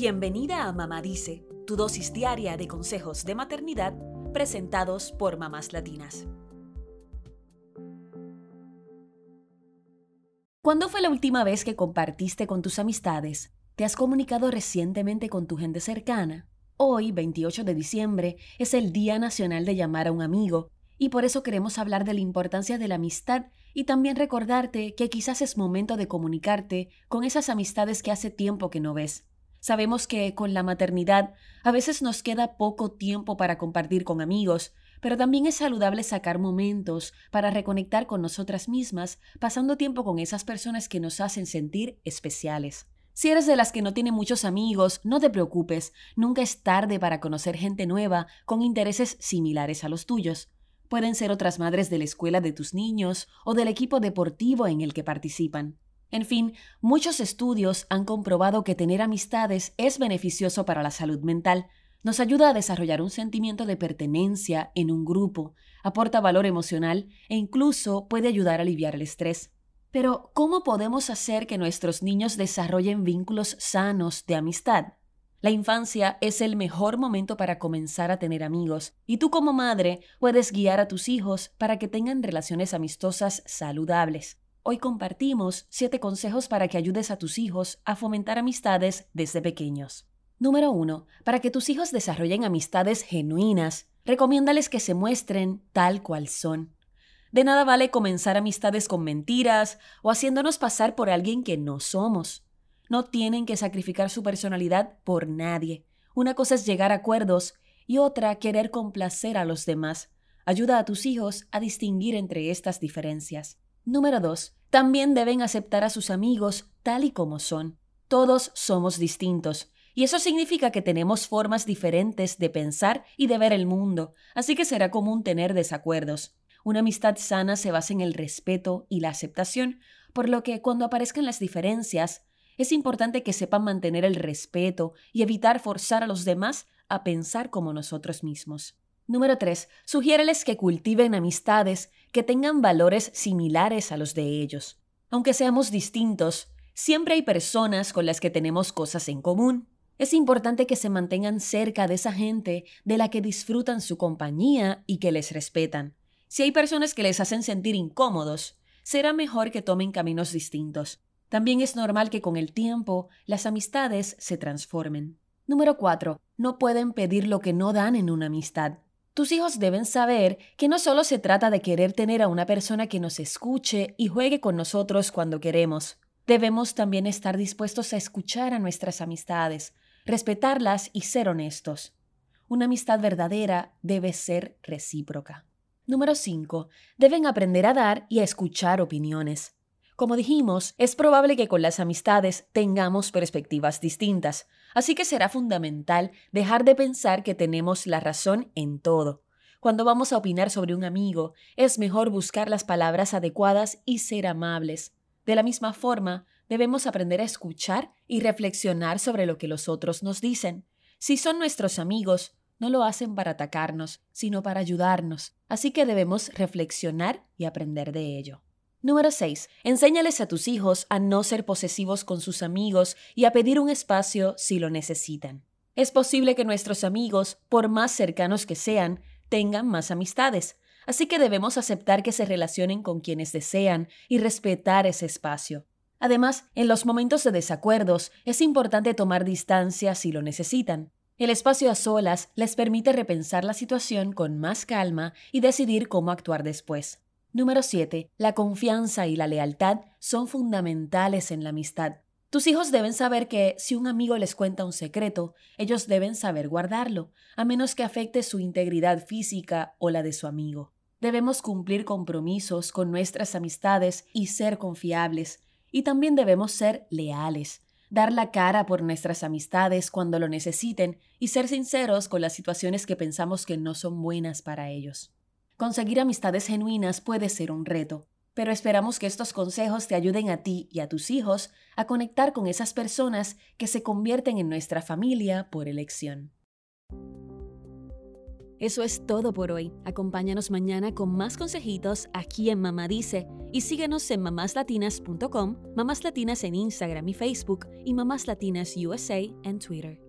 Bienvenida a Mamá Dice, tu dosis diaria de consejos de maternidad presentados por mamás latinas. ¿Cuándo fue la última vez que compartiste con tus amistades? ¿Te has comunicado recientemente con tu gente cercana? Hoy, 28 de diciembre, es el Día Nacional de llamar a un amigo, y por eso queremos hablar de la importancia de la amistad y también recordarte que quizás es momento de comunicarte con esas amistades que hace tiempo que no ves. Sabemos que con la maternidad a veces nos queda poco tiempo para compartir con amigos, pero también es saludable sacar momentos para reconectar con nosotras mismas, pasando tiempo con esas personas que nos hacen sentir especiales. Si eres de las que no tiene muchos amigos, no te preocupes, nunca es tarde para conocer gente nueva con intereses similares a los tuyos. Pueden ser otras madres de la escuela de tus niños o del equipo deportivo en el que participan. En fin, muchos estudios han comprobado que tener amistades es beneficioso para la salud mental, nos ayuda a desarrollar un sentimiento de pertenencia en un grupo, aporta valor emocional e incluso puede ayudar a aliviar el estrés. Pero, ¿cómo podemos hacer que nuestros niños desarrollen vínculos sanos de amistad? La infancia es el mejor momento para comenzar a tener amigos, y tú como madre puedes guiar a tus hijos para que tengan relaciones amistosas saludables. Hoy compartimos 7 consejos para que ayudes a tus hijos a fomentar amistades desde pequeños. Número 1. Para que tus hijos desarrollen amistades genuinas, recomiéndales que se muestren tal cual son. De nada vale comenzar amistades con mentiras o haciéndonos pasar por alguien que no somos. No tienen que sacrificar su personalidad por nadie. Una cosa es llegar a acuerdos y otra querer complacer a los demás. Ayuda a tus hijos a distinguir entre estas diferencias. Número 2. También deben aceptar a sus amigos tal y como son. Todos somos distintos, y eso significa que tenemos formas diferentes de pensar y de ver el mundo, así que será común tener desacuerdos. Una amistad sana se basa en el respeto y la aceptación, por lo que cuando aparezcan las diferencias, es importante que sepan mantener el respeto y evitar forzar a los demás a pensar como nosotros mismos. Número 3. Sugiéreles que cultiven amistades que tengan valores similares a los de ellos. Aunque seamos distintos, siempre hay personas con las que tenemos cosas en común. Es importante que se mantengan cerca de esa gente de la que disfrutan su compañía y que les respetan. Si hay personas que les hacen sentir incómodos, será mejor que tomen caminos distintos. También es normal que con el tiempo las amistades se transformen. Número 4. No pueden pedir lo que no dan en una amistad. Tus hijos deben saber que no solo se trata de querer tener a una persona que nos escuche y juegue con nosotros cuando queremos. Debemos también estar dispuestos a escuchar a nuestras amistades, respetarlas y ser honestos. Una amistad verdadera debe ser recíproca. Número 5. Deben aprender a dar y a escuchar opiniones. Como dijimos, es probable que con las amistades tengamos perspectivas distintas, así que será fundamental dejar de pensar que tenemos la razón en todo. Cuando vamos a opinar sobre un amigo, es mejor buscar las palabras adecuadas y ser amables. De la misma forma, debemos aprender a escuchar y reflexionar sobre lo que los otros nos dicen. Si son nuestros amigos, no lo hacen para atacarnos, sino para ayudarnos, así que debemos reflexionar y aprender de ello. Número 6. Enséñales a tus hijos a no ser posesivos con sus amigos y a pedir un espacio si lo necesitan. Es posible que nuestros amigos, por más cercanos que sean, tengan más amistades, así que debemos aceptar que se relacionen con quienes desean y respetar ese espacio. Además, en los momentos de desacuerdos es importante tomar distancia si lo necesitan. El espacio a solas les permite repensar la situación con más calma y decidir cómo actuar después. Número 7. La confianza y la lealtad son fundamentales en la amistad. Tus hijos deben saber que si un amigo les cuenta un secreto, ellos deben saber guardarlo, a menos que afecte su integridad física o la de su amigo. Debemos cumplir compromisos con nuestras amistades y ser confiables, y también debemos ser leales, dar la cara por nuestras amistades cuando lo necesiten y ser sinceros con las situaciones que pensamos que no son buenas para ellos. Conseguir amistades genuinas puede ser un reto, pero esperamos que estos consejos te ayuden a ti y a tus hijos a conectar con esas personas que se convierten en nuestra familia por elección. Eso es todo por hoy. Acompáñanos mañana con más consejitos aquí en Mamá Dice y síguenos en mamáslatinas.com, Mamás Latinas en Instagram y Facebook y Mamás Latinas USA en Twitter.